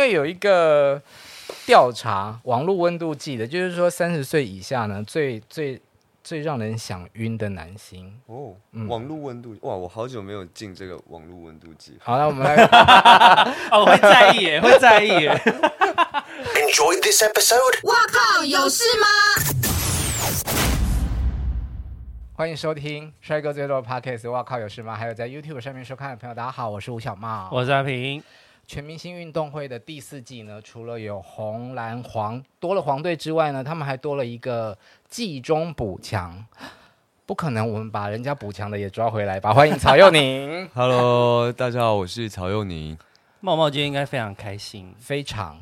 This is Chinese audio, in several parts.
为有一个调查，网络温度计的，就是说三十岁以下呢，最最最让人想晕的男星哦，嗯、网络温度哇，我好久没有进这个网络温度计。好，那我们来，哦，会在意耶，会在意耶。Enjoy this episode。哇靠，有事吗？欢迎收听帅哥最多的 Podcast。哇靠，有事吗？还有在 YouTube 上面收看的朋友，大家好，我是吴小茂，我是阿平。全明星运动会的第四季呢，除了有红、蓝、黄多了黄队之外呢，他们还多了一个季中补强。不可能，我们把人家补强的也抓回来吧？欢迎曹佑宁。Hello，大家好，我是曹佑宁。茂茂今天应该非常开心，非常。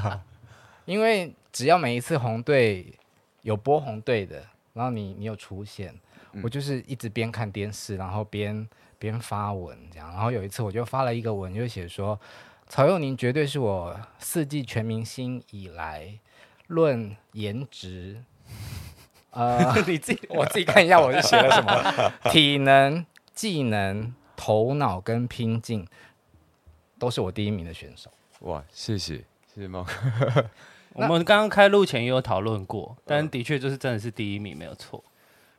因为只要每一次红队有播红队的，然后你你有出现，嗯、我就是一直边看电视，然后边。边发文这样，然后有一次我就发了一个文，就写说曹佑宁绝对是我四季全明星以来论颜值，呃，你自己我自己看一下我是写了什么，体能、技能、头脑跟拼劲都是我第一名的选手。哇，谢谢谢谢猫 我们刚刚开录前也有讨论过，但的确就是真的是第一名没有错，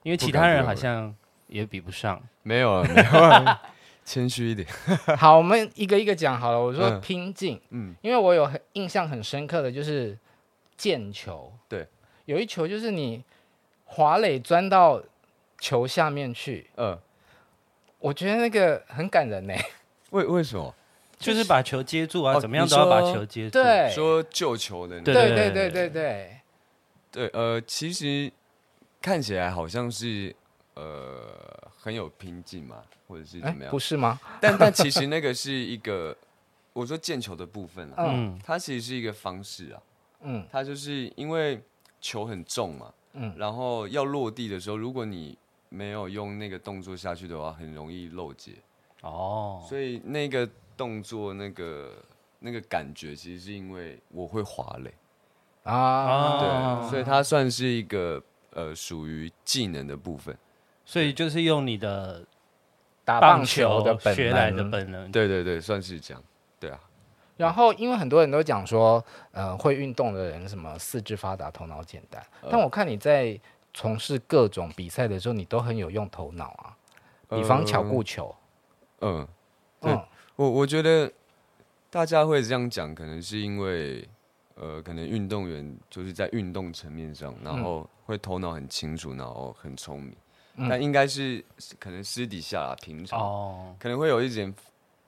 因为其他人好像。也比不上，没有啊，没有啊，谦虚一点。好，我们一个一个讲好了。我说拼劲，嗯，因为我有很印象很深刻的就是毽球，对，有一球就是你滑垒钻到球下面去，嗯，我觉得那个很感人呢。为为什么？就是把球接住啊，怎么样都要把球接住。对，说救球的，对对对对对对，对，呃，其实看起来好像是。呃，很有拼劲嘛，或者是怎么样？不是吗？但但其实那个是一个，我说毽球的部分啊，嗯，它其实是一个方式啊，嗯，它就是因为球很重嘛，嗯，然后要落地的时候，如果你没有用那个动作下去的话，很容易漏接哦，所以那个动作那个那个感觉，其实是因为我会滑嘞啊，对，所以它算是一个呃属于技能的部分。所以就是用你的打棒球的本学来的本能，对对对，算是这样，对啊。然后因为很多人都讲说，呃，会运动的人什么四肢发达，头脑简单。呃、但我看你在从事各种比赛的时候，你都很有用头脑啊，比方巧固球。嗯，对，嗯、我我觉得大家会这样讲，可能是因为呃，可能运动员就是在运动层面上，然后会头脑很清楚，然后很聪明。但应该是可能私底下啦，平常哦，可能会有一点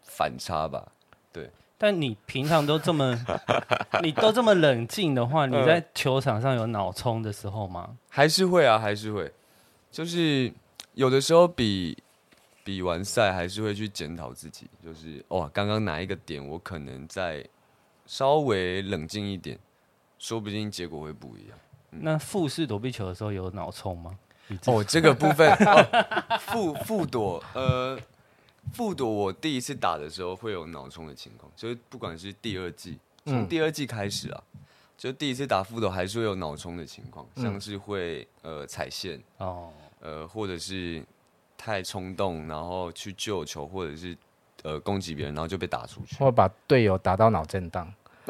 反差吧。对，但你平常都这么，你都这么冷静的话，你在球场上有脑冲的时候吗？还是会啊，还是会。就是有的时候比比完赛，还是会去检讨自己，就是哇，刚刚哪一个点我可能再稍微冷静一点，说不定结果会不一样。嗯、那复试躲避球的时候有脑冲吗？哦，这个部分，复复朵，呃，复朵，我第一次打的时候会有脑冲的情况，就是不管是第二季，从第二季开始啊，嗯、就第一次打复朵还是会有脑冲的情况，像是会呃踩线哦，呃，或者是太冲动，然后去救球，或者是呃攻击别人，然后就被打出去，或把队友打到脑震荡。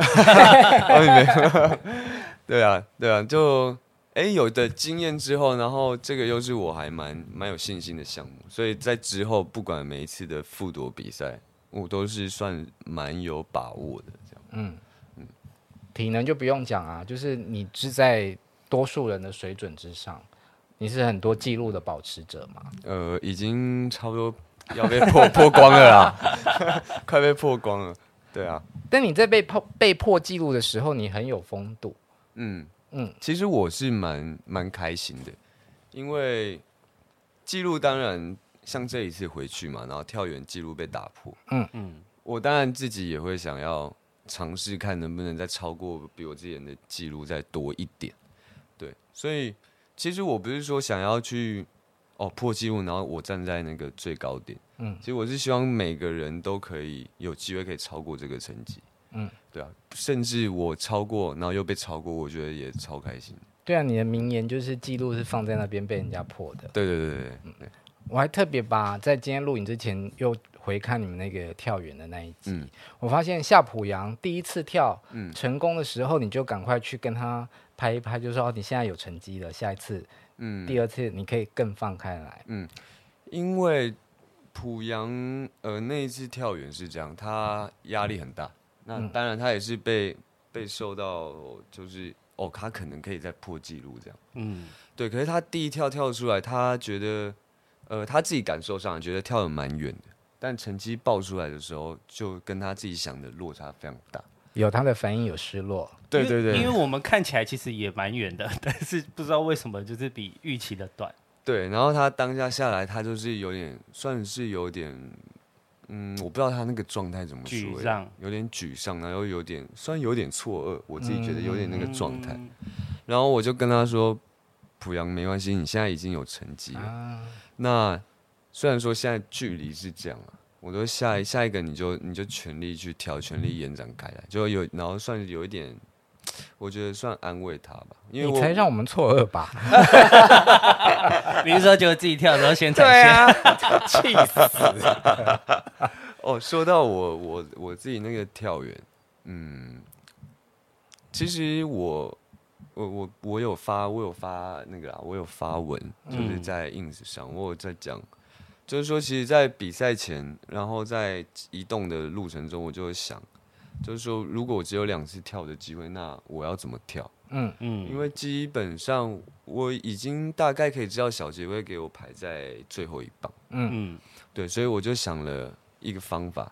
对啊，对啊，就。哎，有的经验之后，然后这个又是我还蛮蛮有信心的项目，所以在之后不管每一次的复夺比赛，我都是算蛮有把握的这样。嗯嗯，体能就不用讲啊，就是你是在多数人的水准之上，你是很多记录的保持者嘛？呃，已经差不多要被破 破光了啦，快被破光了。对啊，但你在被破被破记录的时候，你很有风度。嗯。嗯，其实我是蛮蛮开心的，因为记录当然像这一次回去嘛，然后跳远记录被打破，嗯。嗯，我当然自己也会想要尝试看能不能再超过比我之前的记录再多一点，对，所以其实我不是说想要去哦破纪录，然后我站在那个最高点，嗯，其实我是希望每个人都可以有机会可以超过这个成绩。嗯，对啊，甚至我超过，然后又被超过，我觉得也超开心。对啊，你的名言就是记录是放在那边被人家破的。对对对对。我还特别把在今天录影之前又回看你们那个跳远的那一集，嗯、我发现夏普阳第一次跳、嗯、成功的时候，你就赶快去跟他拍一拍，就说你现在有成绩了，下一次，嗯，第二次你可以更放开来。嗯，因为普阳呃那一次跳远是这样，他压力很大，那当然他也是被被受到就是哦，他可能可以再破纪录这样，嗯，对，可是他第一跳跳出来，他觉得。呃，他自己感受上觉得跳的蛮远的，但成绩报出来的时候，就跟他自己想的落差非常大。有他的反应，有失落。对对对，因为我们看起来其实也蛮远的，但是不知道为什么就是比预期的短。对，然后他当下下来，他就是有点，算是有点，嗯，我不知道他那个状态怎么说，沮丧，有点沮丧，然后有点，虽然有点错愕，我自己觉得有点那个状态。嗯、然后我就跟他说：“濮阳，没关系，你现在已经有成绩了。啊”那虽然说现在距离是这样啊，我说下一下一个你就你就全力去调，全力延展开来，就有然后算是有一点，我觉得算安慰他吧，因为你才让我们错愕吧？比如说就自己跳的时候先踩线，气、啊、死！哦，说到我我我自己那个跳远，嗯，其实我。我我我有发我有发那个啊，我有发文，就是在 ins 上，嗯、我有在讲，就是说，其实，在比赛前，然后在移动的路程中，我就会想，就是说，如果我只有两次跳的机会，那我要怎么跳？嗯嗯，因为基本上我已经大概可以知道小杰会给我排在最后一棒，嗯嗯，对，所以我就想了一个方法。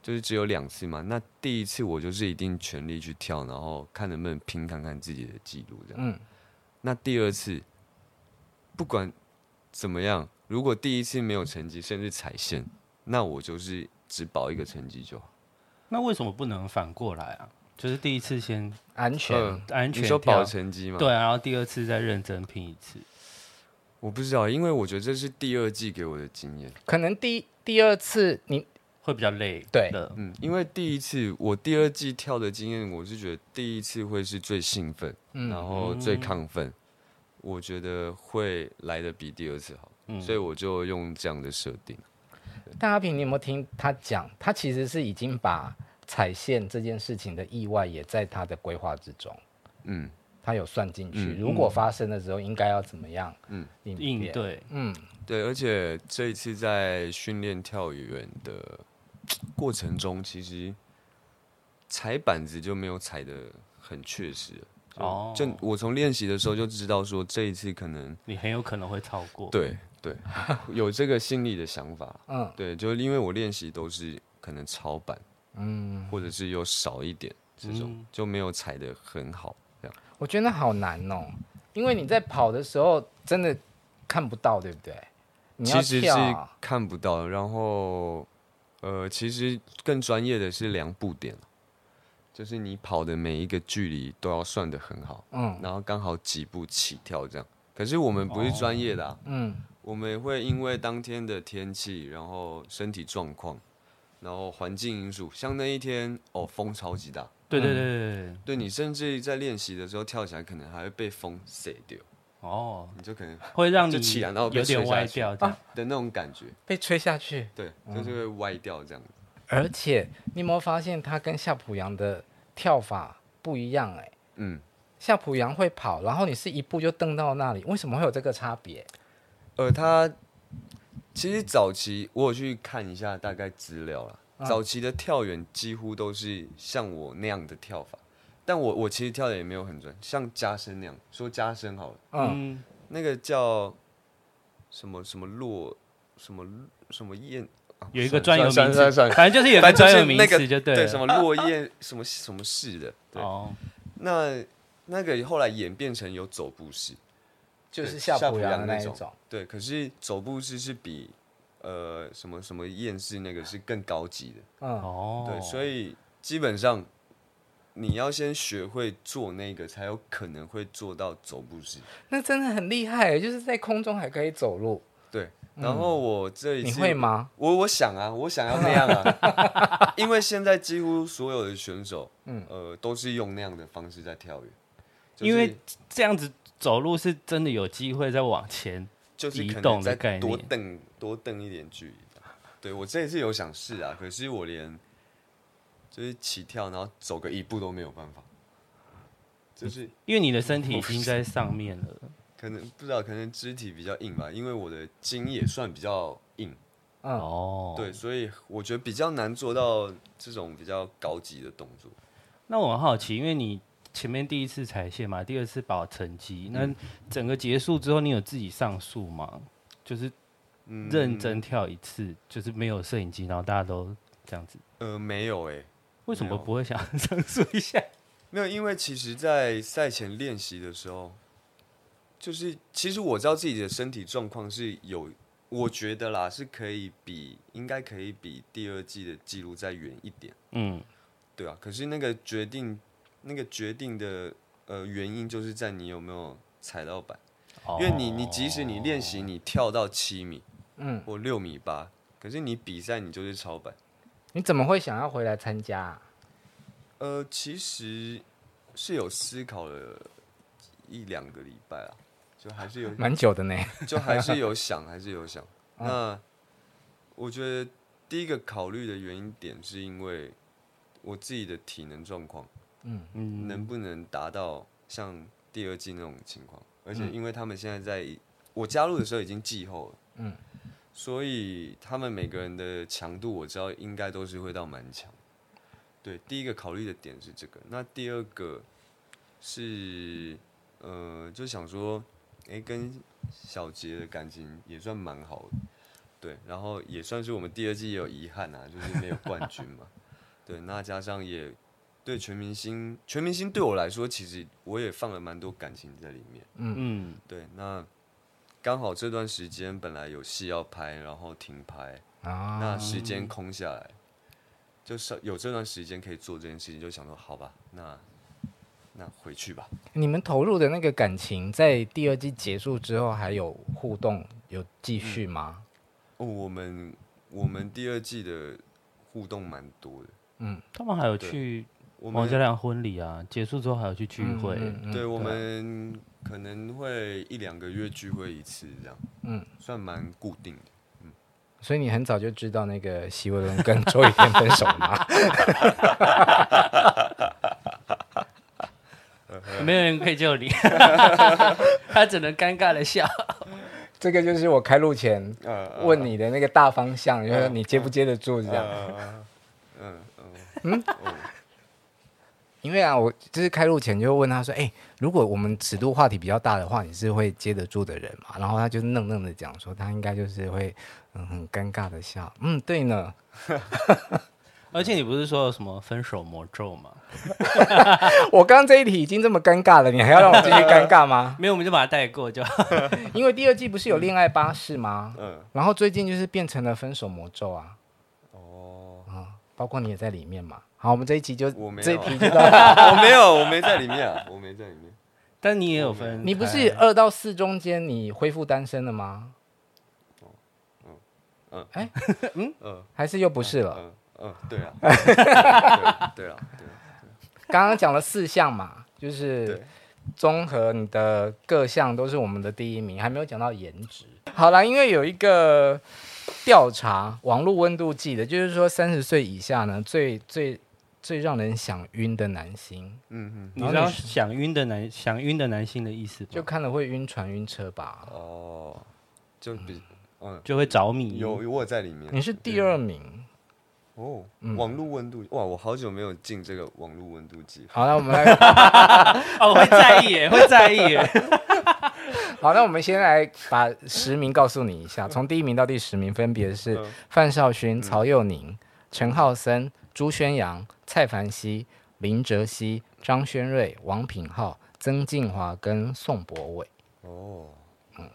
就是只有两次嘛，那第一次我就是一定全力去跳，然后看能不能拼看看自己的记录这样。嗯。那第二次不管怎么样，如果第一次没有成绩，甚至踩线，那我就是只保一个成绩就好。那为什么不能反过来啊？就是第一次先安全、呃、安全，你说保成绩嘛？对啊，然后第二次再认真拼一次。我不知道，因为我觉得这是第二季给我的经验。可能第第二次你。会比较累，对的，嗯，因为第一次我第二季跳的经验，我是觉得第一次会是最兴奋，嗯、然后最亢奋，嗯、我觉得会来的比第二次好，嗯、所以我就用这样的设定。但阿平，你有没有听他讲？他其实是已经把踩线这件事情的意外也在他的规划之中，嗯，他有算进去，嗯、如果发生的时候应该要怎么样，嗯，应对，嗯，对，而且这一次在训练跳远的。过程中其实踩板子就没有踩的很确实哦，就我从练习的时候就知道说这一次可能你很有可能会超过，对对，有这个心理的想法，嗯，对，就是因为我练习都是可能超板，嗯，或者是又少一点这种就没有踩的很好，这样我觉得那好难哦，因为你在跑的时候真的看不到，对不对？其实是看不到，然后。呃，其实更专业的是量步点，就是你跑的每一个距离都要算的很好，嗯，然后刚好几步起跳这样。可是我们不是专业的啊，嗯，我们会因为当天的天气，然后身体状况，然后环境因素，像那一天哦，风超级大，对对对对，对你甚至在练习的时候跳起来，可能还会被风塞掉。哦，你就可能会让你就起来，然后有点歪掉的那种感觉，被吹下去，对，就是会歪掉这样子。而且你有没有发现，他跟夏普阳的跳法不一样？哎，嗯，夏普阳会跑，然后你是一步就蹬到那里，为什么会有这个差别？呃，他其实早期我有去看一下大概资料了，早期的跳远几乎都是像我那样的跳法。但我我其实跳的也没有很准，像加深那样说加深好了，嗯，那个叫什么什么落什么什么燕，有一个专有名词，反正就是有个专有名词就对，对什么落叶什么什么式的，哦，那那个后来演变成有走步式，就是夏普阳那种，对，可是走步式是比呃什么什么燕式那个是更高级的，嗯哦，对，所以基本上。你要先学会做那个，才有可能会做到走步式。那真的很厉害，就是在空中还可以走路。对，然后我这一次你会吗？我我想啊，我想要那样啊，因为现在几乎所有的选手，嗯呃，都是用那样的方式在跳跃。就是、因为这样子走路是真的有机会再往前，就是移动的概念，多蹬多蹬一点距离。对我这一次有想试啊，可是我连就是起跳，然后走个一步都没有办法，就是因为你的身体已经在上面了，可能不知道，可能肢体比较硬吧，因为我的筋也算比较硬，哦，对，所以我觉得比较难做到这种比较高级的动作。那我很好奇，因为你前面第一次踩线嘛，第二次保成绩，那整个结束之后，你有自己上诉吗？就是认真跳一次，嗯、就是没有摄影机，然后大家都这样子。呃，没有哎、欸，为什么不会想上诉一下？没有，因为其实，在赛前练习的时候，就是其实我知道自己的身体状况是有，我觉得啦是可以比，应该可以比第二季的记录再远一点。嗯，对啊。可是那个决定，那个决定的呃原因，就是在你有没有踩到板。因为你，你即使你练习，你跳到七米，嗯，或六米八，可是你比赛你就是超板。你怎么会想要回来参加啊？呃，其实是有思考了一两个礼拜啊，就还是有 蛮久的呢，就还是有想，还是有想。那我觉得第一个考虑的原因点是因为我自己的体能状况，嗯嗯，能不能达到像第二季那种情况？而且因为他们现在在我加入的时候已经季后了，嗯，所以他们每个人的强度我知道应该都是会到蛮强。对，第一个考虑的点是这个。那第二个是呃，就想说，哎，跟小杰的感情也算蛮好的，对，然后也算是我们第二季也有遗憾啊，就是没有冠军嘛。对，那加上也。对全明星，全明星对我来说，其实我也放了蛮多感情在里面。嗯嗯，对，那刚好这段时间本来有戏要拍，然后停拍，啊、那时间空下来，就是有这段时间可以做这件事情，就想说好吧，那那回去吧。你们投入的那个感情，在第二季结束之后还有互动，有继续吗？嗯、哦，我们我们第二季的互动蛮多的。嗯，他们还有去。王嘉良婚礼啊，结束之后还要去聚会。嗯嗯、对，我们可能会一两个月聚会一次，这样。嗯，算蛮固定的。嗯，所以你很早就知道那个席伟伦跟周雨天分手吗？没有人可以救你，他只能尴尬的笑。这个就是我开路前问你的那个大方向，就是你接不接得住这样。嗯嗯。因为啊，我就是开录前就问他说：“哎、欸，如果我们尺度话题比较大的话，你是会接得住的人嘛？”然后他就愣愣的讲说：“他应该就是会嗯很尴尬的笑。”嗯，对呢。而且你不是说有什么分手魔咒吗？我刚刚这一题已经这么尴尬了，你还要让我继续尴尬吗？没有，我们就把它带过就好。因为第二季不是有恋爱巴士吗？嗯。然后最近就是变成了分手魔咒啊。哦。啊，包括你也在里面嘛。好，我们这一集就我没这一题就到 我没有，我没在里面啊，我没在里面。但你也有分，你不是二到四中间你恢复单身了吗？哦，嗯嗯，哎，嗯嗯，还是又不是了？嗯嗯，对啊，对啊，对啊。刚刚讲了四项嘛，就是综合你的各项都是我们的第一名，还没有讲到颜值。好了，因为有一个调查，网络温度计的，就是说三十岁以下呢，最最。最让人想晕的男星，嗯嗯，你知道想晕的男想晕的男星的意思吗？就看了会晕船晕车吧？哦，就比嗯就会着迷。有有我在里面。你是第二名。哦，网络温度哇，我好久没有进这个网络温度计。好，那我们来。哦，会在意耶，会在意耶。好，那我们先来把十名告诉你一下，从第一名到第十名分别是范少勋、曹佑宁、陈浩森、朱轩洋。蔡凡熙、林哲熙、张轩瑞、王品浩、曾静华跟宋博伟。哦，嗯，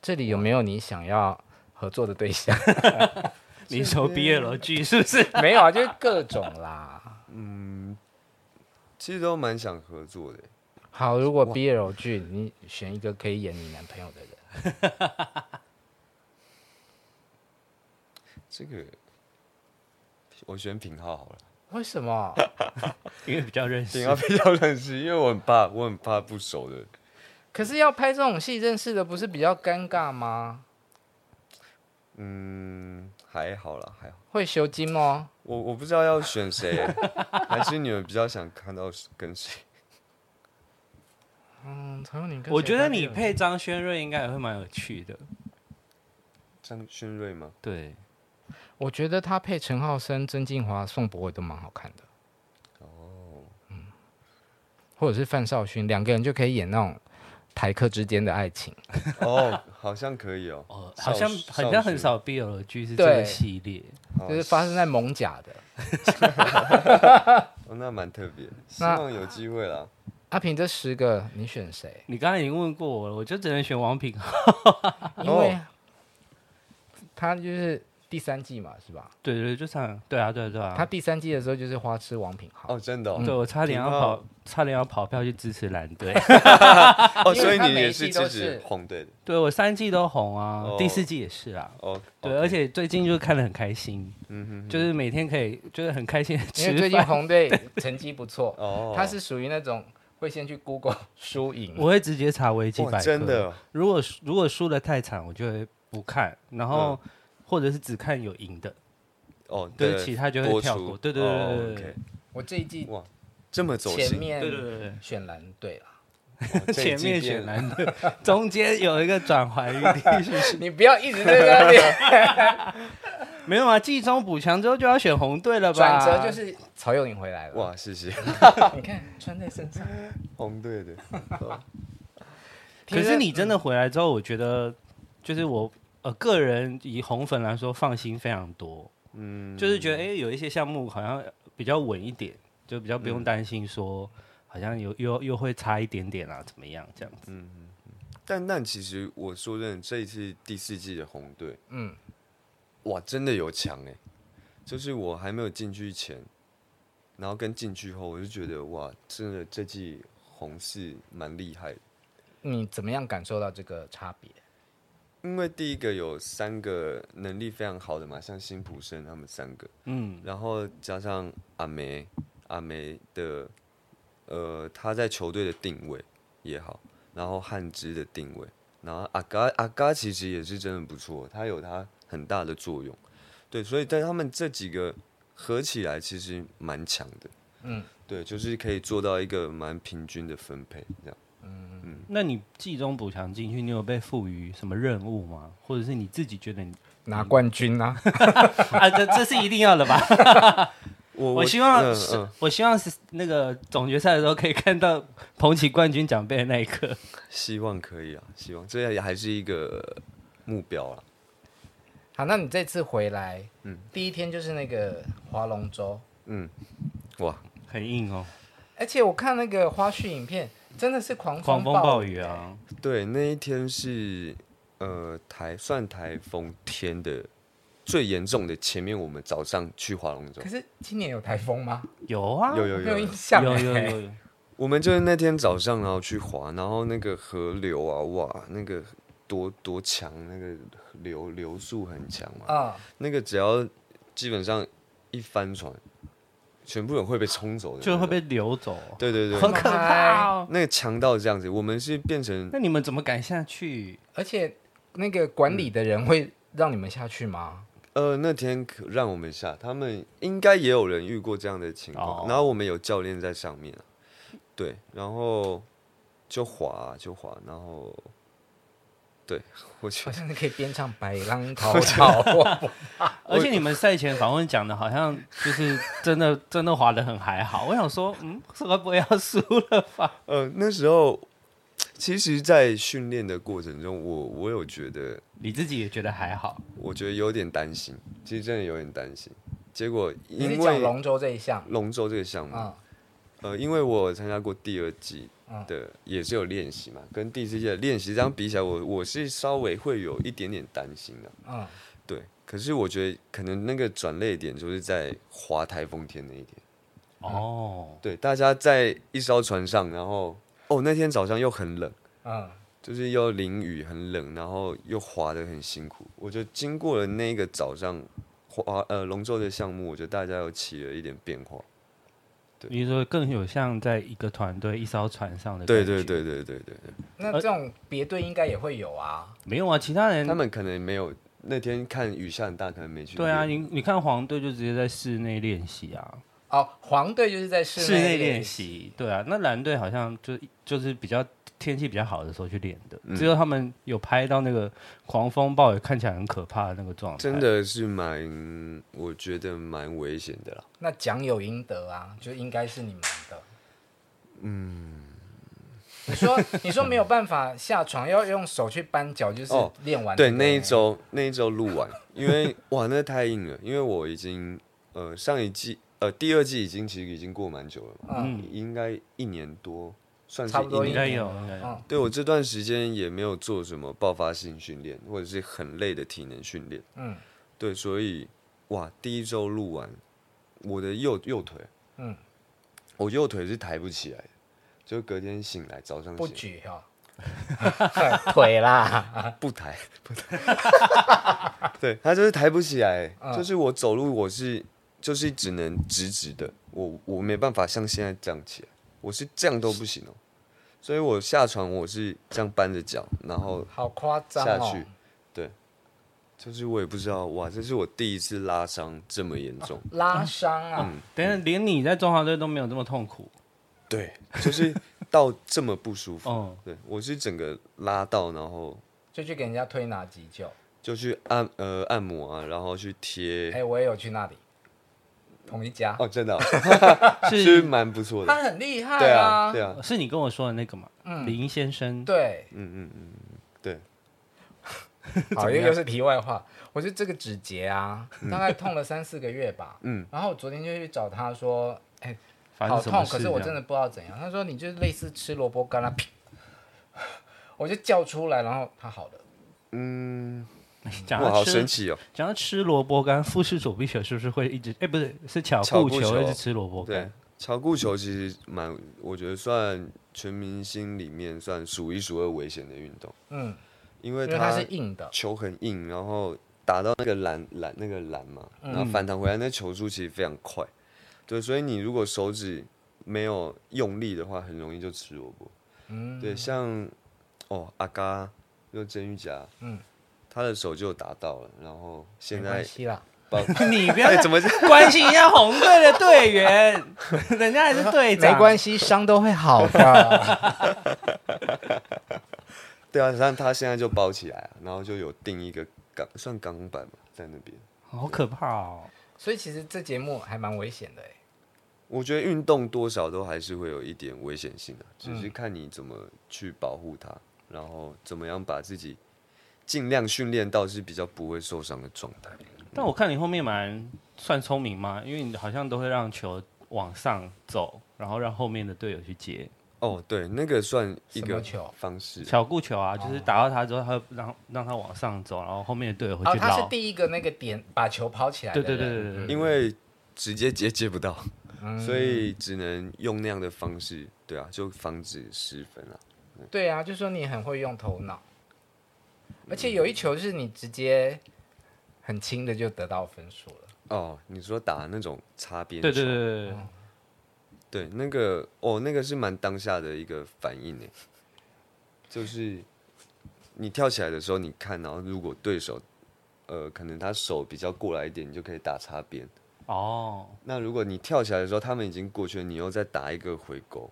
这里有没有你想要合作的对象？你说 BL 剧是不是？没有啊，就是各种啦。嗯，其实都蛮想合作的。好，如果 BL 剧，你选一个可以演你男朋友的人。这个，我选品浩好了。为什么？因为比较认识，比较比较认识，因为我很怕，我很怕不熟的。可是要拍这种戏，认识的不是比较尴尬吗？嗯，还好啦，还好。会修金吗？我我不知道要选谁，还是你们比较想看到跟谁？嗯，曹佑宁跟我觉得你配张轩瑞应该也会蛮有趣的。张轩瑞吗？对，我觉得他配陈浩森、曾敬华、宋博伟都蛮好看的。哦，嗯，或者是范少勋，两个人就可以演那种台客之间的爱情。哦，好像可以哦。哦，好像好像很少 BL 的剧是这个系列，就是发生在艋舺的。哦，那蛮特别，希望有机会啦。阿平，这十个你选谁？你刚才已经问过我了，我就只能选王品浩，因为他就是第三季嘛，是吧？对对，就唱，对啊，对啊，对啊。他第三季的时候就是花痴王品浩。哦，真的。对，我差点要跑，差点要跑票去支持蓝队。哦，所以你也是支持红队的？对，我三季都红啊，第四季也是啊。哦，对，而且最近就看得很开心，嗯哼，就是每天可以，就是很开心。因为最近红队成绩不错，哦，他是属于那种。会先去 Google 输赢，我会直接查维基百科。真的，如果如果输的太惨，我就会不看，然后或者是只看有赢的。哦，对，其他就会跳过。对对对对，我这一季哇，这么走前面，对对对，选蓝队了。前面选蓝队，中间有一个转环余地。你不要一直在那边。没有啊，季中补强之后就要选红队了吧？转折就是曹佑宁回来了。哇，谢谢。你看穿在身上，红队的。可是你真的回来之后，我觉得就是我呃个人以红粉来说放心非常多。嗯，就是觉得哎、欸，有一些项目好像比较稳一点，就比较不用担心说好像有又又会差一点点啊，怎么样这样子。嗯嗯嗯。但但其实我说真的，这一次第四季的红队，嗯。哇，真的有强哎！就是我还没有进去前，然后跟进去后，我就觉得哇，真的这季红是蛮厉害的。你怎么样感受到这个差别？因为第一个有三个能力非常好的嘛，像辛普森他们三个，嗯，然后加上阿梅，阿梅的，呃，他在球队的定位也好，然后汉之的定位，然后阿嘎阿嘎其实也是真的不错，他有他。很大的作用，对，所以但他们这几个合起来，其实蛮强的，嗯，对，就是可以做到一个蛮平均的分配，这样，嗯嗯。那你季中补强进去，你有被赋予什么任务吗？或者是你自己觉得你拿冠军啊？啊，这这是一定要的吧？我我希望是，我希望是那个总决赛的时候可以看到捧起冠军奖杯的那一刻。希望可以啊，希望这也还是一个目标啊。好，那你这次回来，嗯，第一天就是那个划龙舟，嗯，哇，很硬哦，而且我看那个花絮影片，真的是狂风狂风暴雨。啊，对，那一天是呃台算台风天的最严重的，前面我们早上去划龙舟，可是今年有台风吗？有啊，有有有，有。印象，有有有有，我们就是那天早上然后去划，然后那个河流啊，哇，那个。多多强，那个流流速很强嘛。啊，那个只要基本上一翻船，全部人会被冲走的，就会被流走。对对对，很可怕哦。那个强盗这样子，我们是变成……那你们怎么敢下去？而且那个管理的人会让你们下去吗？呃，那天可让我们下，他们应该也有人遇过这样的情况。然后我们有教练在上面，对，然后就滑就滑，然后。对，我觉得好像你可以边唱《白浪滔滔》而且你们赛前访问讲的，好像就是真的真的滑的很还好。我想说，嗯，会不会要输了吧？呃，那时候其实，在训练的过程中，我我有觉得你自己也觉得还好，我觉得有点担心，其实真的有点担心。结果因为龙舟这一项，龙舟这个项目，嗯、呃，因为我参加过第二季。的也是有练习嘛，跟第四届练习这样比起来，我我是稍微会有一点点担心的。嗯，对。可是我觉得可能那个转泪点就是在滑台风天那一天。哦。对，大家在一艘船上，然后哦那天早上又很冷，嗯，就是又淋雨很冷，然后又滑得很辛苦。我觉得经过了那个早上滑呃龙舟的项目，我觉得大家有起了一点变化。比如说更有像在一个团队一艘船上的，对对对对对对。那这种别队应该也会有啊？没有啊，其他人他们可能没有那天看雨下很大，可能没去。对啊，你你看黄队就直接在室内练习啊。哦，黄队就是在室内练习。对啊，那蓝队好像就就是比较天气比较好的时候去练的。嗯、只有他们有拍到那个狂风暴雨，看起来很可怕的那个状态，真的是蛮，我觉得蛮危险的啦。那奖有应得啊，就应该是你们的。嗯。你说，你说没有办法下床，要用手去扳脚，就是练完、哦。对，那一周那一周录完，因为哇，那太硬了。因为我已经呃上一季呃第二季已经其实已经过蛮久了嘛，嗯，应该一年多，算是一年应该有。应该有。嗯、对我这段时间也没有做什么爆发性训练，或者是很累的体能训练。嗯，对，所以哇，第一周录完，我的右右腿，嗯，我右腿是抬不起来的。就隔天醒来，早上不举哈，腿啦，不抬不抬，对，他就是抬不起来，嗯、就是我走路我是就是只能直直的，我我没办法像现在这样起来，我是这样都不行哦，所以我下床我是这样搬着脚，然后好夸张下去，对，就是我也不知道哇，这是我第一次拉伤这么严重，拉伤啊，嗯，等下连你在中华队都没有这么痛苦。对，就是到这么不舒服。嗯，对我是整个拉到，然后就去给人家推拿急救，就去按呃按摩啊，然后去贴。哎、欸，我也有去那里，同一家哦，真的、哦、是蛮不错的。他很厉害啊，对啊，对啊，是你跟我说的那个嘛？嗯，林先生。对，嗯嗯嗯，对。好，又又是题外话，我觉得这个指节啊，大概痛了三四个月吧。嗯，然后我昨天就去找他说，哎、欸。好痛，可是我真的不知道怎样。他说你就类似吃萝卜干啊，我就叫出来，然后他好了。嗯，讲到好神奇哦。讲到吃萝卜干，富士左臂球是不是会一直？哎、欸，不是，是巧固球一直吃萝卜干。对，巧固球其实蛮，我觉得算全明星里面算数一数二危险的运动。嗯，因为它是硬的，球很硬，然后打到那个篮篮那个篮嘛，然后反弹回来，那球速其实非常快。对，所以你如果手指没有用力的话，很容易就吃萝卜。嗯，对，像哦阿嘎，就曾玉甲，嗯，他的手就打到了，然后现在把 你不要怎么 关心一下红队的队员，人家还是队长，没关系，伤都会好的。对啊，像他现在就包起来，然后就有定一个钢，算钢板嘛，在那边，好可怕哦。所以其实这节目还蛮危险的哎。我觉得运动多少都还是会有一点危险性的，只是看你怎么去保护它，然后怎么样把自己尽量训练到是比较不会受伤的状态。但我看你后面蛮算聪明嘛，因为你好像都会让球往上走，然后让后面的队友去接。哦，对，那个算一个球方式，巧固球啊，就是打到他之后，他让让他往上走，然后后面的队友会去捞。哦，他是第一个那个点把球抛起来。对对对对对，因为直接接接不到，嗯、所以只能用那样的方式，对啊，就防止失分啊。对啊，就说你很会用头脑，而且有一球是你直接很轻的就得到分数了。哦，你说打那种擦边球？对对对对。嗯对，那个哦，那个是蛮当下的一个反应呢，就是你跳起来的时候，你看，然后如果对手，呃，可能他手比较过来一点，你就可以打擦边。哦。那如果你跳起来的时候，他们已经过去了，你又再打一个回勾。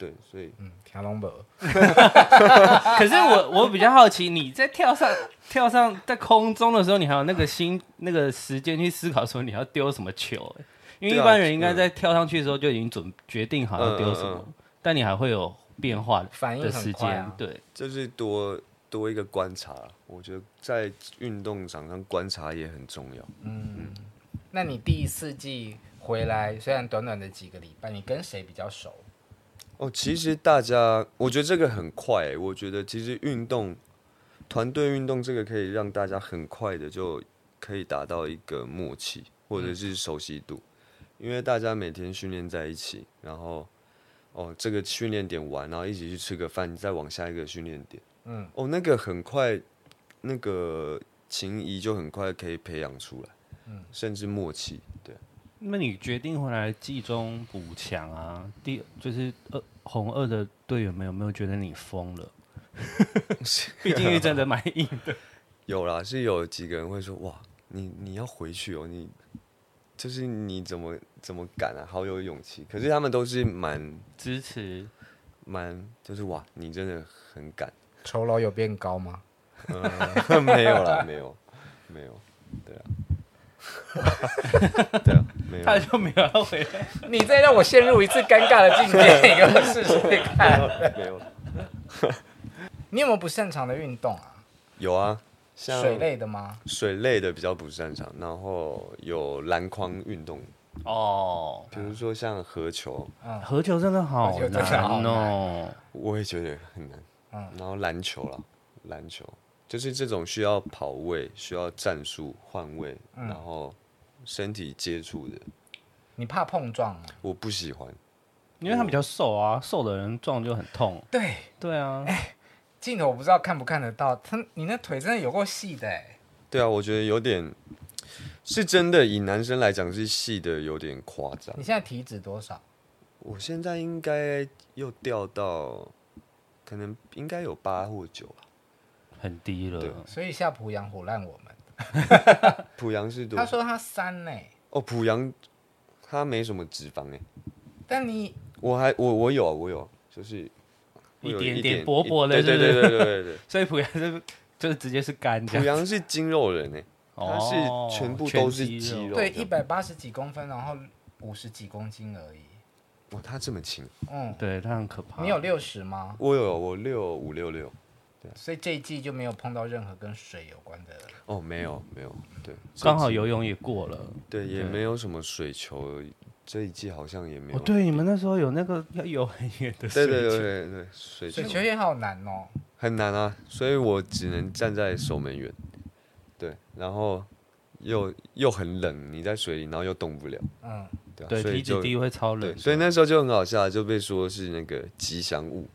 对，所以嗯，跳龙伯。可是我我比较好奇，你在跳上跳上在空中的时候，你还有那个心那个时间去思考说你要丢什么球？因为一般人应该在跳上去的时候就已经准决定好要丢什么，但你还会有变化的时间，对，就是多多一个观察。我觉得在运动场上观察也很重要。嗯，那你第四季回来，虽然短短的几个礼拜，你跟谁比较熟？哦，其实大家，我觉得这个很快。我觉得其实运动团队运动这个可以让大家很快的就可以达到一个默契或者是熟悉度。因为大家每天训练在一起，然后哦，这个训练点完，然后一起去吃个饭，再往下一个训练点，嗯，哦，那个很快，那个情谊就很快可以培养出来，嗯，甚至默契，对。那你决定回来季中补强啊？第就是二红二的队员们有没有觉得你疯了？毕竟是真的蛮硬的。有啦，是有几个人会说哇，你你要回去哦，你就是你怎么怎么敢啊，好有勇气。可是他们都是蛮支持，蛮就是哇，你真的很敢。酬劳有变高吗？嗯，没有啦，没有，没有，对啊，对啊，没有，他就没有要回来。你再让我陷入一次尴尬的境界，你给我试试看。没有。你有没有不擅长的运动啊？有啊，像水类的吗？水类的比较不擅长，然后有篮筐运动哦，比如说像合球，嗯，合球真的好合球真的好难哦。我也觉得很难。嗯，然后篮球了，篮球就是这种需要跑位、需要战术换位，嗯然后身体接触的，你怕碰撞吗？我不喜欢。因为他比较瘦啊，瘦的人撞就很痛。对，对啊，镜头我不知道看不看得到，他你那腿真的有够细的哎。对啊，我觉得有点是真的，以男生来讲是细的有点夸张你。现在体脂多少？我现在应该又掉到，可能应该有八或九吧。很低了对。所以夏普阳唬烂我们。濮阳是多？他说他三呢，哦，濮阳他没什么脂肪哎，但你我还我我有我有，就是会一有点点薄薄的，对对对对对对对。所以濮阳是就是直接是干这濮样。阳是筋肉人哎，他是全部都是肌肉，对一百八十几公分，然后五十几公斤而已。哇，他这么轻，嗯，对他很可怕。你有六十吗？我有我六五六六，所以这一季就没有碰到任何跟水有关的。哦，没有没有，对，刚好游泳也过了。对，也没有什么水球，这一季好像也没有。哦，对，你们那时候有那个要游很远的水球。对对对对对，水球水球也好难哦。很难啊，所以我只能站在守门员。对，然后又又很冷，你在水里，然后又动不了。嗯，对啊，对，所以就体脂低会超冷对，。所以那时候就很好笑，就被说是那个吉祥物。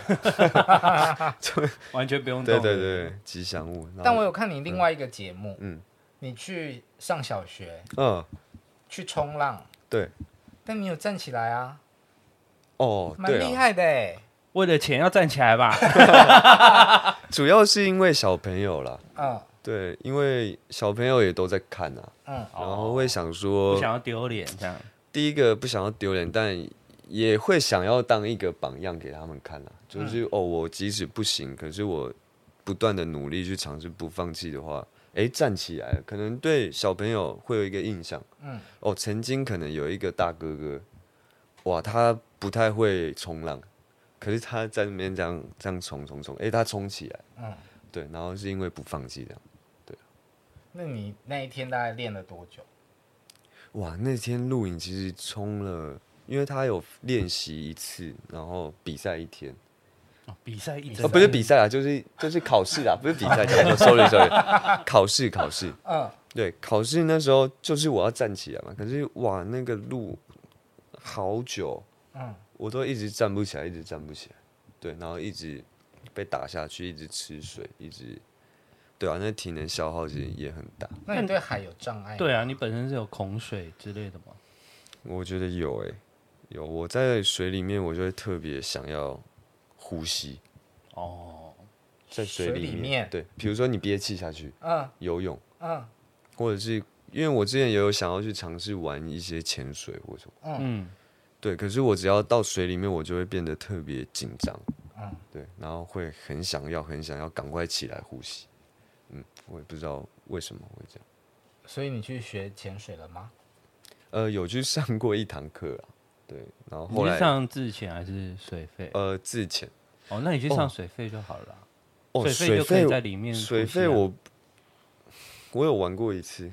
完全不用动。对对对，吉祥物。但我有看你另外一个节目，嗯你去上小学嗯，去冲浪，对，但你有站起来啊，哦，蛮厉害的哎。为了钱要站起来吧。主要是因为小朋友啦。嗯对，因为小朋友也都在看啊，嗯，然后会想说，不想要丢脸这样。第一个不想要丢脸，但也会想要当一个榜样给他们看啊。就是、哦，我即使不行，可是我不断的努力去尝试，不放弃的话，哎，站起来了，可能对小朋友会有一个印象。嗯，哦，曾经可能有一个大哥哥，哇，他不太会冲浪，可是他在那边这样这样冲冲冲，哎，他冲起来，嗯，对，然后是因为不放弃这样。那你那一天大概练了多久？哇，那天录影其实冲了，因为他有练习一次，然后比赛一天。哦比赛一天哦，不是比赛啊，就是就是考试啊，不是比赛，sorry sorry，考试考试。嗯，对，考试那时候就是我要站起来嘛，可是哇，那个路好久，嗯，我都一直站不起来，一直站不起来。对，然后一直被打下去，一直吃水，一直。对啊，那体能消耗其实也很大。那你对海有障碍？对啊，你本身是有恐水之类的吗？我觉得有诶、欸，有。我在水里面，我就会特别想要呼吸。哦，在水里面，对，比如说你憋气下去，嗯游泳，嗯或者是因为我之前也有想要去尝试玩一些潜水或什么，嗯，对，可是我只要到水里面，我就会变得特别紧张，嗯，对，然后会很想要很想要赶快起来呼吸。嗯，我也不知道为什么会这样。所以你去学潜水了吗？呃，有去上过一堂课啊，对，然后你后来是上自潜还是水费？呃自潜。哦，那你去上水费就好了啊。哦，水费就可以在里面呼吸啊水费我我有玩过一次。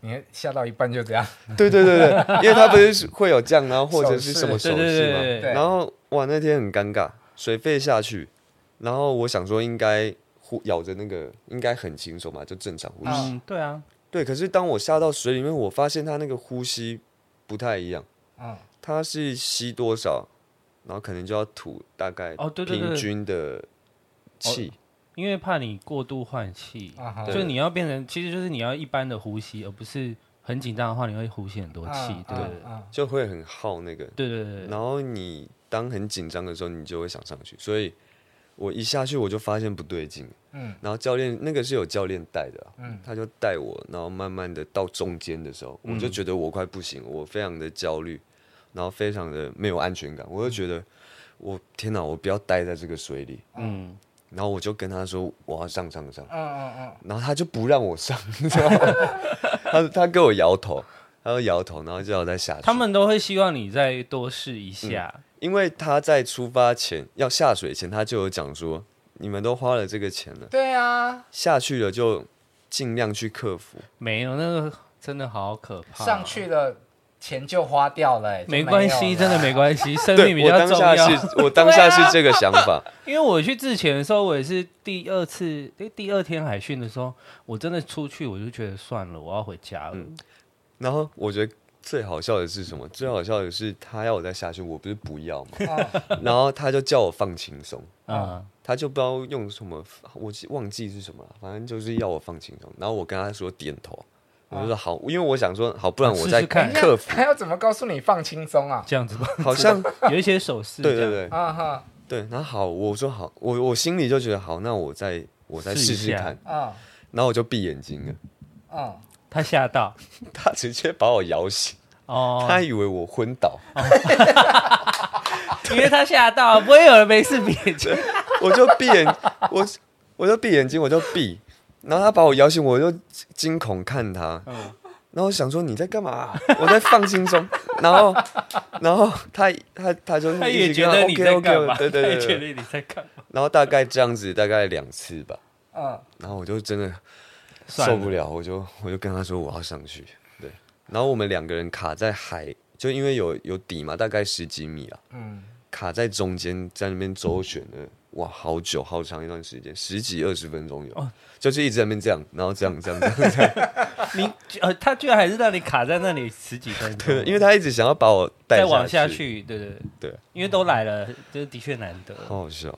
你下到一半就这样？对对对对，因为他不是会有这样，然后或者是什么手对对势吗？对对对然后哇，那天很尴尬，水费下去，然后我想说应该呼咬着那个应该很轻松嘛，就正常呼吸。嗯，对啊，对，可是当我下到水里面，我发现他那个呼吸不太一样，嗯他是吸多少，然后可能就要吐大概哦对对对。平均的气。因为怕你过度换气，啊哈。就你要变成，其实就是你要一般的呼吸，而不是很紧张的话，你会呼吸很多气，嗯对就会很耗那个。对对对对，然后你当很紧张的时候，你就会想上去，所以我一下去我就发现不对劲，嗯，然后教练那个是有教练带的，嗯，他就带我，然后慢慢的到中间的时候，我就觉得我快不行，我非常的焦虑，然后非常的没有安全感，我就觉得我天哪，我不要待在这个水里，嗯，然后我就跟他说我要上上上，嗯嗯嗯，然后他就不让我上，你知道吗？他他跟我摇头，他说摇头，然后叫我再下去，他们都会希望你再多试一下。因为他在出发前要下水前，他就有讲说，你们都花了这个钱了，对啊，下去了就尽量去克服。没有那个真的好可怕，上去了钱就花掉了，没关系，真的没关系，生命比较重要。我当下是，我当下是这个想法。因为我去之前的时候，我也是第二次，哎，第二天海训的时候，我真的出去，我就觉得算了，我要回家了。嗯，然后我觉得。最好笑的是什么？最好笑的是他要我再下去，我不是不要嘛。然后他就叫我放轻松，啊，他就不知道用什么，我忘记是什么了，反正就是要我放轻松。然后我跟他说点头，我就说好，因为我想说好，不然我再看克服。他要怎么告诉你放轻松啊？这样子吧，好像 有一些手势。对对对，啊哈，对。然后好，我说好，我我心里就觉得好，那我再我再试试看啊。然后我就闭眼睛了，嗯，他吓到，他直接把我摇醒。哦，他以为我昏倒，因为他吓到，不会有人没事闭眼睛。我就闭眼，我我就闭眼睛，我就闭。然后他把我摇醒，我就惊恐看他。然后想说你在干嘛？我在放轻松。然后，然后他他他就他也觉得你在干嘛？对对对，觉得你在干嘛？然后大概这样子，大概两次吧。嗯。然后我就真的受不了，我就我就跟他说我要上去。对然后我们两个人卡在海，就因为有有底嘛，大概十几米啊，嗯，卡在中间，在那边周旋了，哇，好久好长一段时间，十几二十分钟有，哦、就是一直在那边这样，然后这样这样这样，这样。你呃，他居然还是让你卡在那里十几分钟，对，因为他一直想要把我带再往下去，对对对，因为都来了，就是的确难得，好好笑。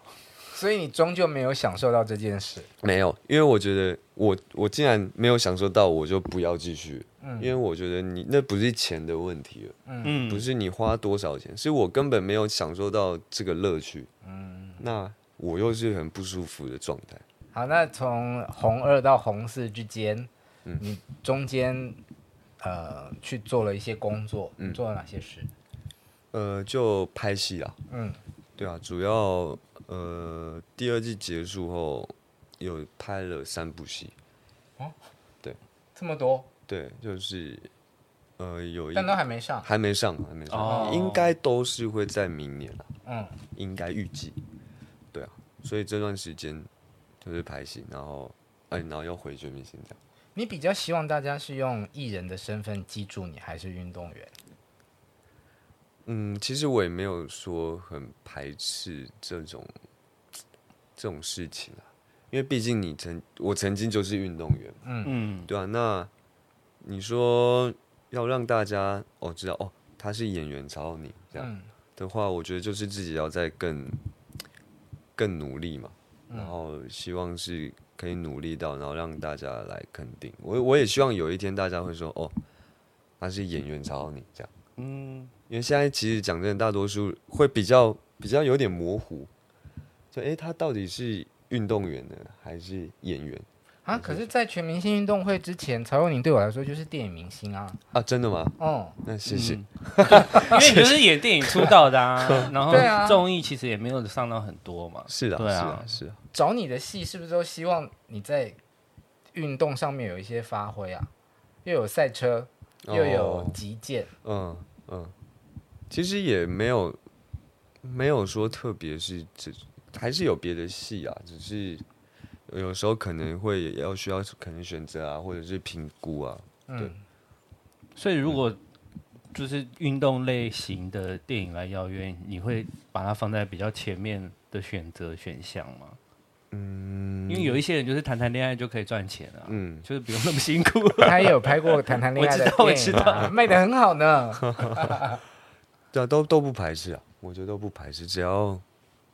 所以你终究没有享受到这件事，没有，因为我觉得我我既然没有享受到，我就不要继续，嗯，因为我觉得你那不是钱的问题了，嗯，不是你花多少钱，是我根本没有享受到这个乐趣，嗯，那我又是很不舒服的状态。好，那从红二到红四之间，嗯，你中间呃去做了一些工作，嗯，做了哪些事？呃，就拍戏啊，嗯，对啊，主要。呃，第二季结束后，有拍了三部戏。哦，对，这么多？对，就是，呃，有一，但都还没上，还没上，还没上，哦、应该都是会在明年了。嗯，应该预计。所以这段时间就是拍戏，然后，哎，然后又回全明星这样。你比较希望大家是用艺人的身份记住你，还是运动员？嗯，其实我也没有说很排斥这种这种事情啊，因为毕竟你曾我曾经就是运动员，嗯嗯，对啊。那你说要让大家哦知道哦他是演员曹浩宁这样的话，我觉得就是自己要再更更努力嘛，然后希望是可以努力到，然后让大家来肯定我。我也希望有一天大家会说哦他是演员曹浩宁这样，嗯。因为现在其实讲真的，大多数会比较比较有点模糊，就哎，他到底是运动员呢，还是演员啊？可是，在全明星运动会之前，曹佑宁对我来说就是电影明星啊！啊，真的吗？哦，那谢谢。因为你就是演电影出道的 啊，然后综艺其实也没有上到很多嘛。是的，对啊，是啊。找你的戏是不是都希望你在运动上面有一些发挥啊？又有赛车，又有击剑，嗯嗯。其实也没有，没有说特别是这，还是有别的戏啊，只是有时候可能会要需要可能选择啊，或者是评估啊，对。嗯、所以如果就是运动类型的电影来邀约，你会把它放在比较前面的选择选项吗？嗯，因为有一些人就是谈谈恋爱就可以赚钱啊，嗯，就是不用那么辛苦。他也有拍过谈谈恋爱的电影，我知道，我知道，卖的很好呢。对啊，都都不排斥啊，我觉得都不排斥，只要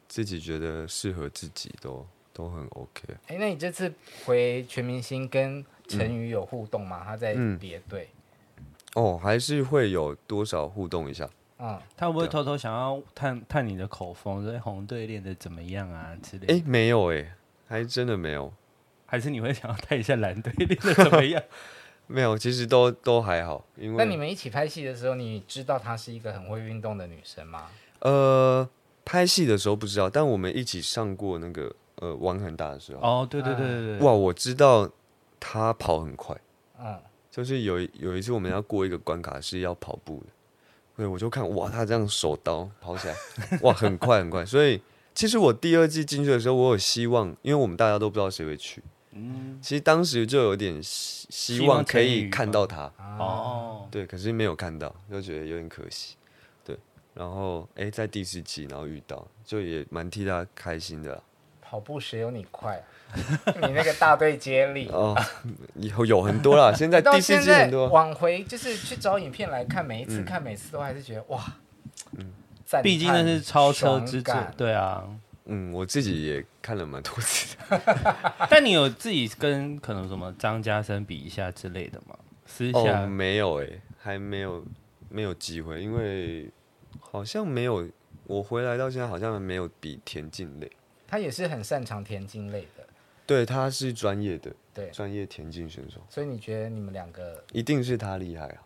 自己觉得适合自己都，都都很 OK。哎，那你这次回全明星跟陈宇有互动吗？嗯、他在别队。哦，还是会有多少互动一下。嗯，他会不会偷偷想要探探你的口风，说红队练的怎么样啊之类的？哎，没有哎，还真的没有。还是你会想要探一下蓝队练的怎么样？没有，其实都都还好。因为那你们一起拍戏的时候，你知道她是一个很会运动的女生吗？呃，拍戏的时候不知道，但我们一起上过那个呃玩很大的时候。哦，对对对对对。哇，我知道他跑很快。嗯。就是有有一次我们要过一个关卡是要跑步的，对，我就看哇，他这样手刀跑起来，哇，很快很快。所以其实我第二季进去的时候，我有希望，因为我们大家都不知道谁会去，嗯，其实当时就有点希希望可以看到他哦，对，可是没有看到，就觉得有点可惜，对。然后哎，在第四季然后遇到，就也蛮替他开心的。跑步谁有你快啊？你那个大队接力哦，以后有很多了。现在第四季很多。往回就是去找影片来看，每一次看，每次都还是觉得哇，嗯，毕竟那是超车之作，对啊，嗯，我自己也看了蛮多次。但你有自己跟可能什么张家生比一下之类的吗？私下、哦、没有哎，还没有没有机会，因为好像没有，我回来到现在好像没有比田径类。他也是很擅长田径类的。对，他是专业的，对，专业田径选手。所以你觉得你们两个一定是他厉害啊？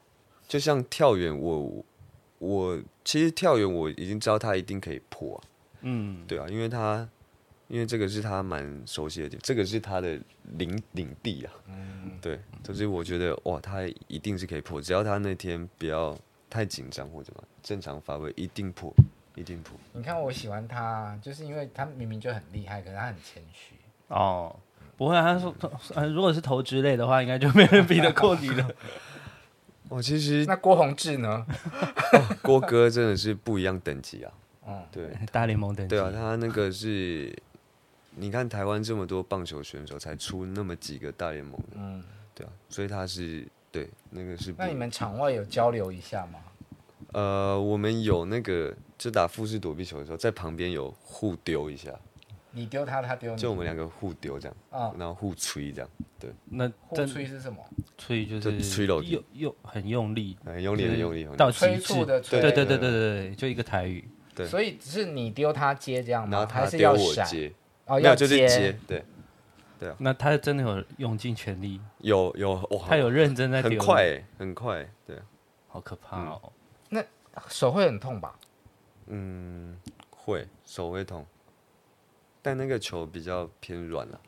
就像跳远，我我其实跳远我已经知道他一定可以破啊。嗯，对啊，因为他因为这个是他蛮熟悉的点，这个是他的领领地啊。嗯，对，就是我觉得哇，他一定是可以破，只要他那天不要太紧张或者什么，正常发挥一定破，一定破。你看我喜欢他，就是因为他明明就很厉害，可是他很谦虚。哦，不会，他说，呃，如果是投资类的话，应该就没人比得过你了。哦，其实那郭宏志呢？哦，郭哥真的是不一样等级啊。嗯，对，大联盟等级。对啊，他那个是，你看台湾这么多棒球选手，才出那么几个大联盟的。嗯，对啊，所以他是对那个是。那你们场外有交流一下吗？呃，我们有那个，就打复式躲避球的时候，在旁边有互丢一下。你丢他，他丢你，就我们两个互丢这样，啊，然后互吹这样，对。那互吹是什么？吹就是吹楼梯，又又很用力，很用力，很用力，到催促的催。对对对对对，就一个台语。对。所以只是你丢他接这样吗？然后他丢我接，哦，要就是接，对。对啊。那他真的有用尽全力？有有哇！他有认真在丢，很快，很快，对。好可怕哦！那手会很痛吧？嗯，会，手会痛。但那个球比较偏软了，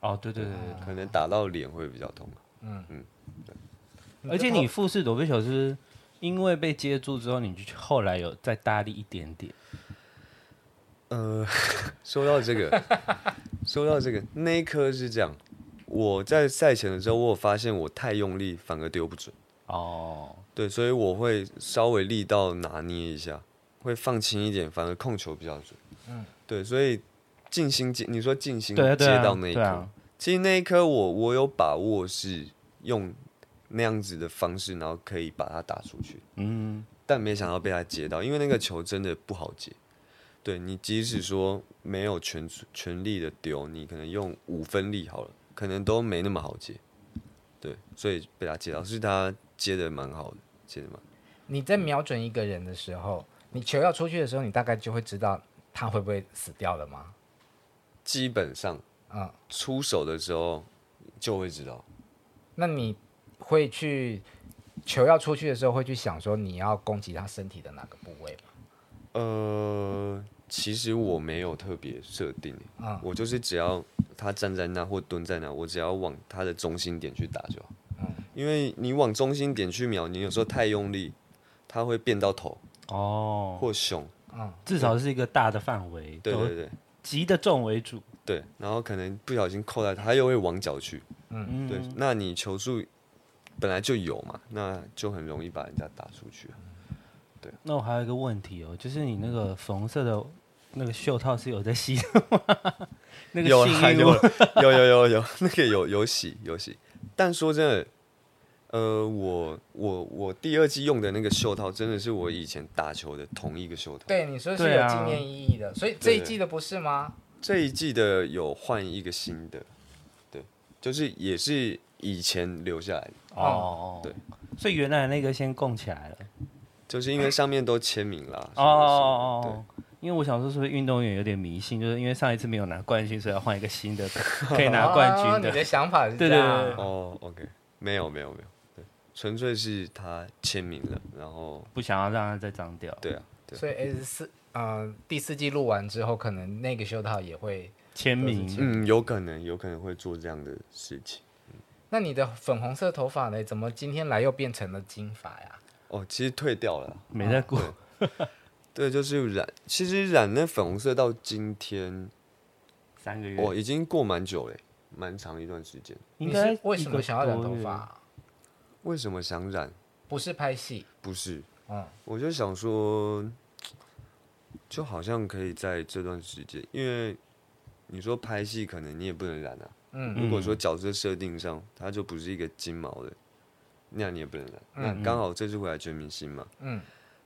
哦，对对对，可能打到脸会比较痛。嗯嗯，对。而且你复式躲避球是因为被接住之后，你就后来有再大力一点点。呃，说到这个，说到这个，那一颗是这样。我在赛前的时候，我有发现我太用力反而丢不准。哦，对，所以我会稍微力道拿捏一下，会放轻一点，反而控球比较准。嗯，对，所以。静心接，你说静心接到那一颗，其实那一颗我我有把握是用那样子的方式，然后可以把它打出去。嗯，但没想到被他接到，因为那个球真的不好接。对，你即使说没有全全力的丢，你可能用五分力好了，可能都没那么好接。对，所以被他接到，是他接的蛮好的，接的蛮。你在瞄准一个人的时候，你球要出去的时候，你大概就会知道他会不会死掉了吗？基本上，啊，出手的时候就会知道。那你会去球要出去的时候，会去想说你要攻击他身体的哪个部位吗？呃，其实我没有特别设定，啊，我就是只要他站在那或蹲在那，我只要往他的中心点去打就好。嗯，因为你往中心点去瞄，你有时候太用力，他会变到头哦，或熊，嗯，至少是一个大的范围。对对对。急的重为主，对，然后可能不小心扣在他，他又会往脚去，嗯，对，那你球速本来就有嘛，那就很容易把人家打出去，对。那我还有一个问题哦，就是你那个粉红色的那个袖套是有在洗的吗？那个有有有有有有那个有有洗有洗，但说真的。呃，我我我第二季用的那个袖套，真的是我以前打球的同一个袖套。对，你说是有纪念意义的，所以这一季的不是吗？这一季的有换一个新的，对，就是也是以前留下来的。哦，对，所以原来那个先供起来了。就是因为上面都签名了。哦哦哦。因为我想说，是不是运动员有点迷信？就是因为上一次没有拿冠军，所以要换一个新的可以拿冠军的。你的想法是这样？对对对。哦，OK，没有没有没有，对，纯粹是他签名了，然后不想要让他再脏掉。对啊，对。所以 S 四，呃，第四季录完之后，可能那个袖套也会签名。嗯，有可能，有可能会做这样的事情。嗯。那你的粉红色头发呢？怎么今天来又变成了金发呀？哦，其实退掉了，没在过。对，就是染。其实染那粉红色到今天三个月，哦，已经过蛮久了，蛮长一段时间。应该为什么想要染头发？为什么想染？不是拍戏，不是。嗯，我就想说，就好像可以在这段时间，因为你说拍戏，可能你也不能染啊。嗯。如果说角色设定上，它就不是一个金毛的，那样你也不能染。嗯。那刚好这次回来全明星嘛。嗯。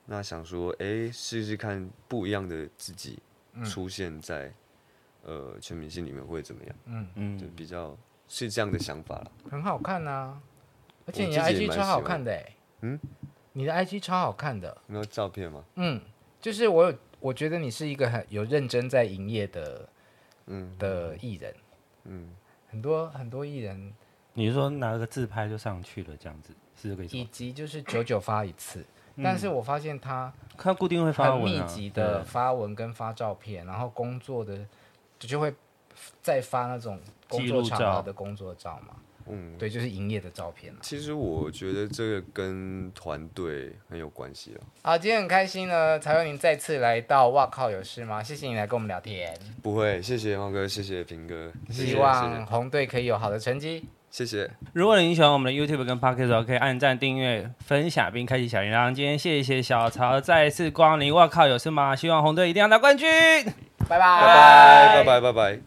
那想说，哎，试试看不一样的自己出现在、嗯、呃全明星里面会怎么样？嗯嗯，就比较是这样的想法了。很好看啊，而且你的 IG 超好看的哎。嗯，你的 IG 超好看的。没有照片吗？嗯，就是我有，我觉得你是一个很有认真在营业的，嗯的艺人。嗯，很多很多艺人，你是说拿个自拍就上去了这样子，是这个意思？以及就是久久发一次。但是我发现他他固定会发文，密集的发文跟发照片，然后工作的就就会再发那种工作场合的工作照嘛。嗯，对，就是营业的照片。其实我觉得这个跟团队很有关系了。好，今天很开心呢，才佑您再次来到哇靠有事吗？谢谢你来跟我们聊天。不会，谢谢猫哥，谢谢平哥，希望红队可以有好的成绩。谢谢。如果你喜欢我们的 YouTube 跟 Podcast，可以按赞、订阅、分享并开启小铃铛。今天谢谢小曹再次光临，哇靠，有事吗？希望红队一定要拿冠军。拜拜拜拜拜拜拜拜。